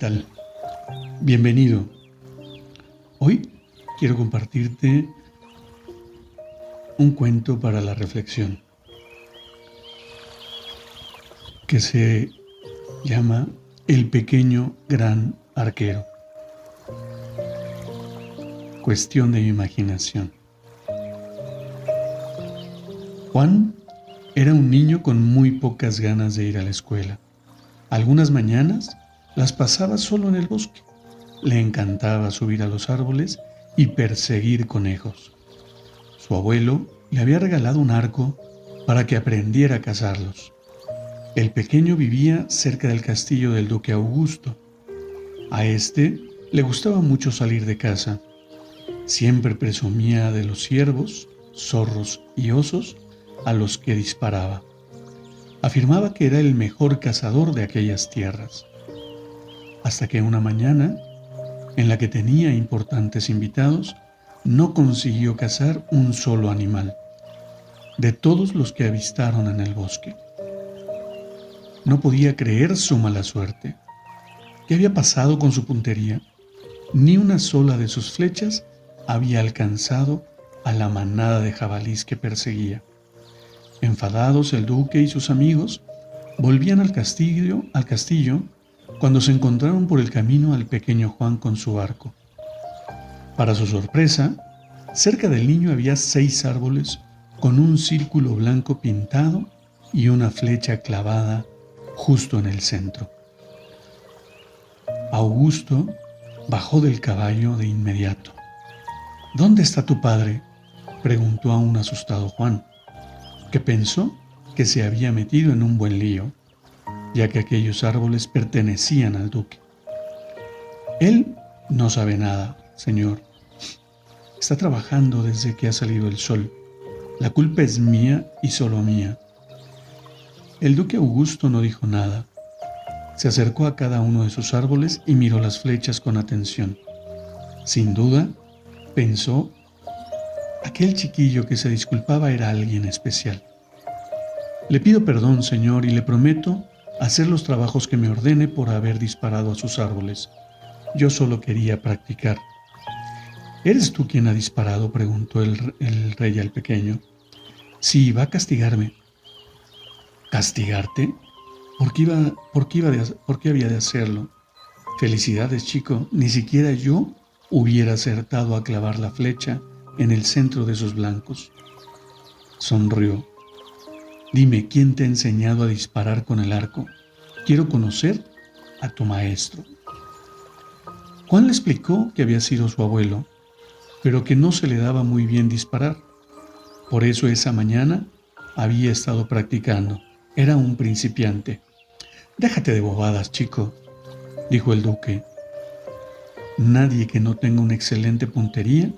Tal? Bienvenido. Hoy quiero compartirte un cuento para la reflexión que se llama El pequeño gran arquero. Cuestión de imaginación. Juan era un niño con muy pocas ganas de ir a la escuela. Algunas mañanas las pasaba solo en el bosque. Le encantaba subir a los árboles y perseguir conejos. Su abuelo le había regalado un arco para que aprendiera a cazarlos. El pequeño vivía cerca del castillo del duque Augusto. A este le gustaba mucho salir de casa. Siempre presumía de los ciervos, zorros y osos a los que disparaba. Afirmaba que era el mejor cazador de aquellas tierras hasta que una mañana, en la que tenía importantes invitados, no consiguió cazar un solo animal, de todos los que avistaron en el bosque. No podía creer su mala suerte. ¿Qué había pasado con su puntería? Ni una sola de sus flechas había alcanzado a la manada de jabalís que perseguía. Enfadados, el duque y sus amigos volvían al castillo, al castillo cuando se encontraron por el camino al pequeño Juan con su arco. Para su sorpresa, cerca del niño había seis árboles con un círculo blanco pintado y una flecha clavada justo en el centro. Augusto bajó del caballo de inmediato. ¿Dónde está tu padre? preguntó a un asustado Juan, que pensó que se había metido en un buen lío ya que aquellos árboles pertenecían al duque. Él no sabe nada, señor. Está trabajando desde que ha salido el sol. La culpa es mía y solo mía. El duque Augusto no dijo nada. Se acercó a cada uno de sus árboles y miró las flechas con atención. Sin duda, pensó, aquel chiquillo que se disculpaba era alguien especial. Le pido perdón, señor, y le prometo hacer los trabajos que me ordene por haber disparado a sus árboles. Yo solo quería practicar. ¿Eres tú quien ha disparado? preguntó el, rey al pequeño. Sí, va a castigarme. ¿Castigarte? ¿Por qué, iba, por, qué iba ¿Por qué había de hacerlo? Felicidades, chico. Ni siquiera yo hubiera acertado a clavar la flecha en el centro de esos blancos. Sonrió. Dime, ¿quién te ha enseñado a disparar con el arco? Quiero conocer a tu maestro. Juan le explicó que había sido su abuelo, pero que no se le daba muy bien disparar. Por eso esa mañana había estado practicando. Era un principiante. Déjate de bobadas, chico, dijo el duque. Nadie que no tenga una excelente puntería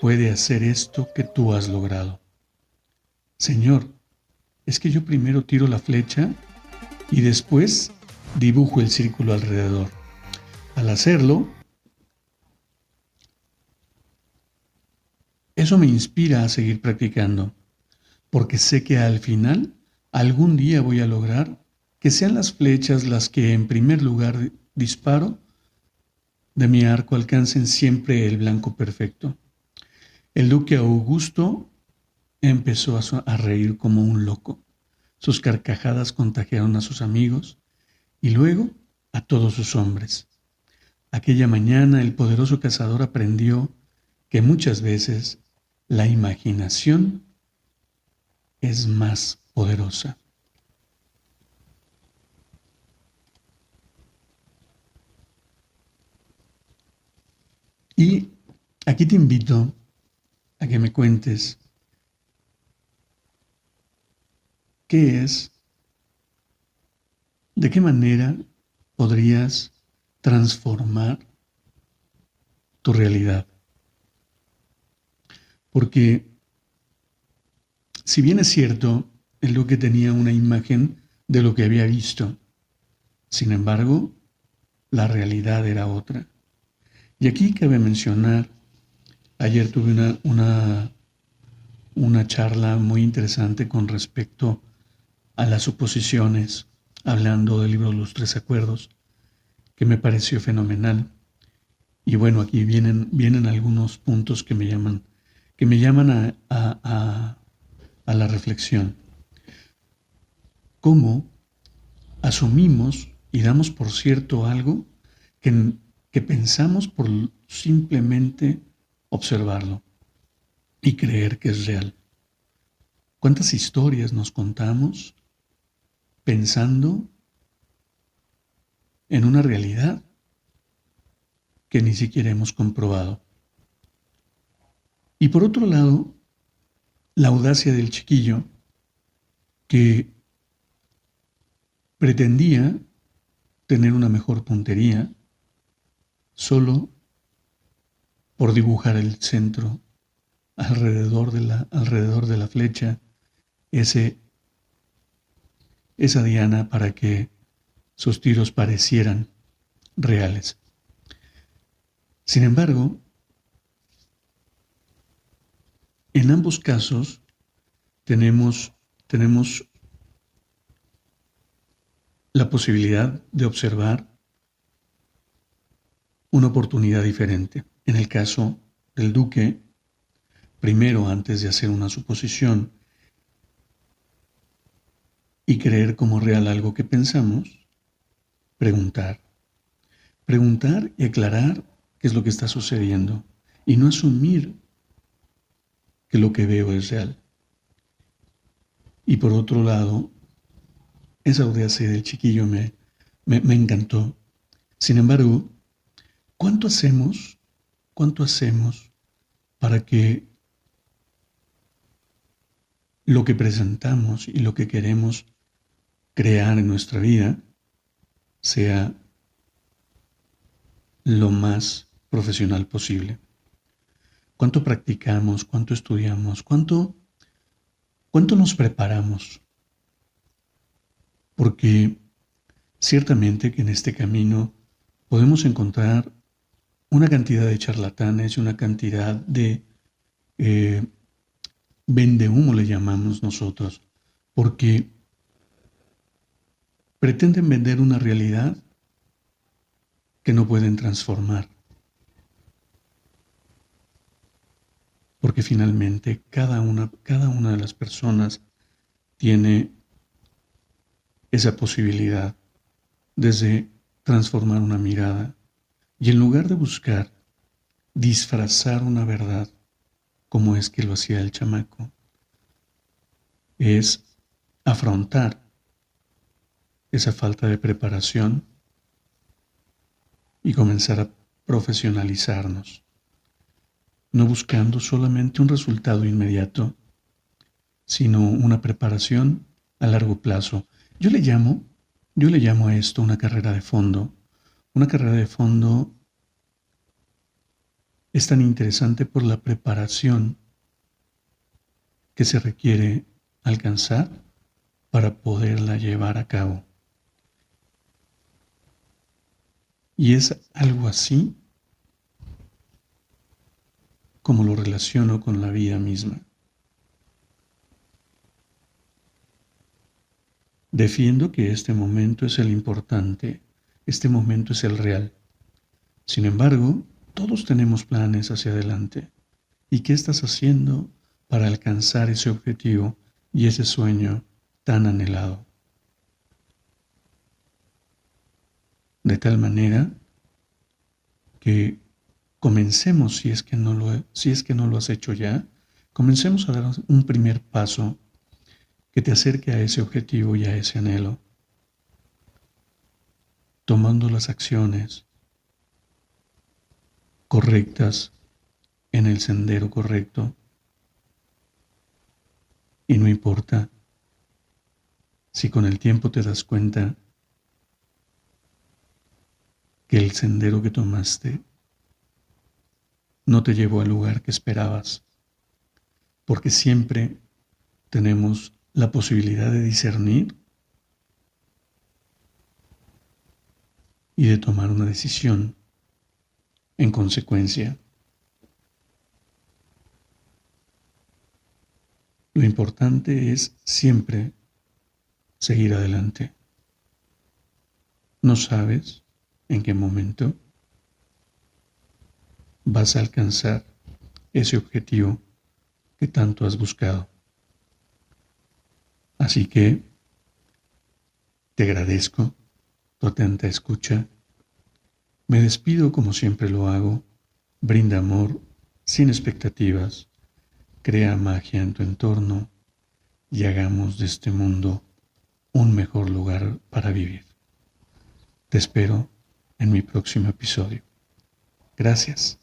puede hacer esto que tú has logrado. Señor, es que yo primero tiro la flecha y después dibujo el círculo alrededor. Al hacerlo, eso me inspira a seguir practicando, porque sé que al final algún día voy a lograr que sean las flechas las que en primer lugar disparo de mi arco alcancen siempre el blanco perfecto. El duque Augusto empezó a, reír como un loco. Sus carcajadas contagiaron a sus amigos y luego a todos sus hombres. Aquella mañana el poderoso cazador aprendió que muchas veces la imaginación es más poderosa. Y aquí te invito a que me cuentes ¿qué es? ¿De qué manera podrías transformar tu realidad? Porque si bien es cierto, el duque tenía una imagen de lo que había visto, sin embargo, la realidad era otra. Y aquí cabe mencionar, ayer tuve una, una, una charla muy interesante con respecto a las suposiciones, hablando del libro Los Tres Acuerdos, que me pareció fenomenal. Y bueno, aquí vienen, vienen algunos puntos que me llaman que me llaman a, a, a, la reflexión. ¿Cómo asumimos y damos por cierto algo que, que pensamos por simplemente observarlo y creer que es real? ¿Cuántas historias nos contamos pensando en una realidad que ni siquiera hemos comprobado? Y por otro lado, la audacia del chiquillo que pretendía tener una mejor puntería solo por dibujar el centro alrededor de la, alrededor de la flecha, ese, esa diana para que sus tiros parecieran reales. Sin embargo, En ambos casos tenemos, tenemos la posibilidad de observar una oportunidad diferente. En el caso del duque, primero antes de hacer una suposición y creer como real algo que pensamos, preguntar. Preguntar y aclarar qué es lo que está sucediendo y no asumir que lo que veo es real. Y por otro lado, esa audacia del chiquillo me, me, me encantó. Sin embargo, ¿cuánto hacemos? ¿Cuánto hacemos para que lo que presentamos y lo que queremos crear en nuestra vida sea lo más profesional posible. Cuánto practicamos, cuánto estudiamos, cuánto, cuánto nos preparamos. Porque ciertamente que en este camino podemos encontrar una cantidad de charlatanes y una cantidad de eh, vende humo le llamamos nosotros, porque pretenden vender una realidad que no pueden transformar. porque finalmente cada una, cada una de las personas tiene esa posibilidad desde transformar una mirada y en lugar de buscar disfrazar una verdad como es que lo hacía el chamaco, es afrontar esa falta de preparación y comenzar a profesionalizarnos no buscando solamente un resultado inmediato, sino una preparación a largo plazo. Yo le llamo, yo le llamo a esto una carrera de fondo. Una carrera de fondo es tan interesante por la preparación que se requiere alcanzar para poderla llevar a cabo. Y es algo así como lo relaciono con la vida misma. Defiendo que este momento es el importante, este momento es el real. Sin embargo, todos tenemos planes hacia adelante. ¿Y qué estás haciendo para alcanzar ese objetivo y ese sueño tan anhelado? De tal manera que comencemos, si es que no lo, si es que no lo has hecho ya, comencemos a dar un primer paso que te acerque a ese objetivo y a ese anhelo, tomando las acciones correctas en el sendero correcto. Y no importa si con el tiempo te das cuenta que el sendero que tomaste no te llevó al lugar que esperabas, porque siempre tenemos la posibilidad de discernir y de tomar una decisión en consecuencia. Lo importante es siempre seguir adelante. No sabes en qué momento vas a alcanzar ese objetivo que tanto has buscado. Así que te agradezco tu atenta escucha. Me despido como siempre lo hago. Brinda amor sin expectativas. Crea magia en tu entorno y hagamos de este mundo un mejor lugar para vivir. Te espero en mi próximo episodio. Gracias.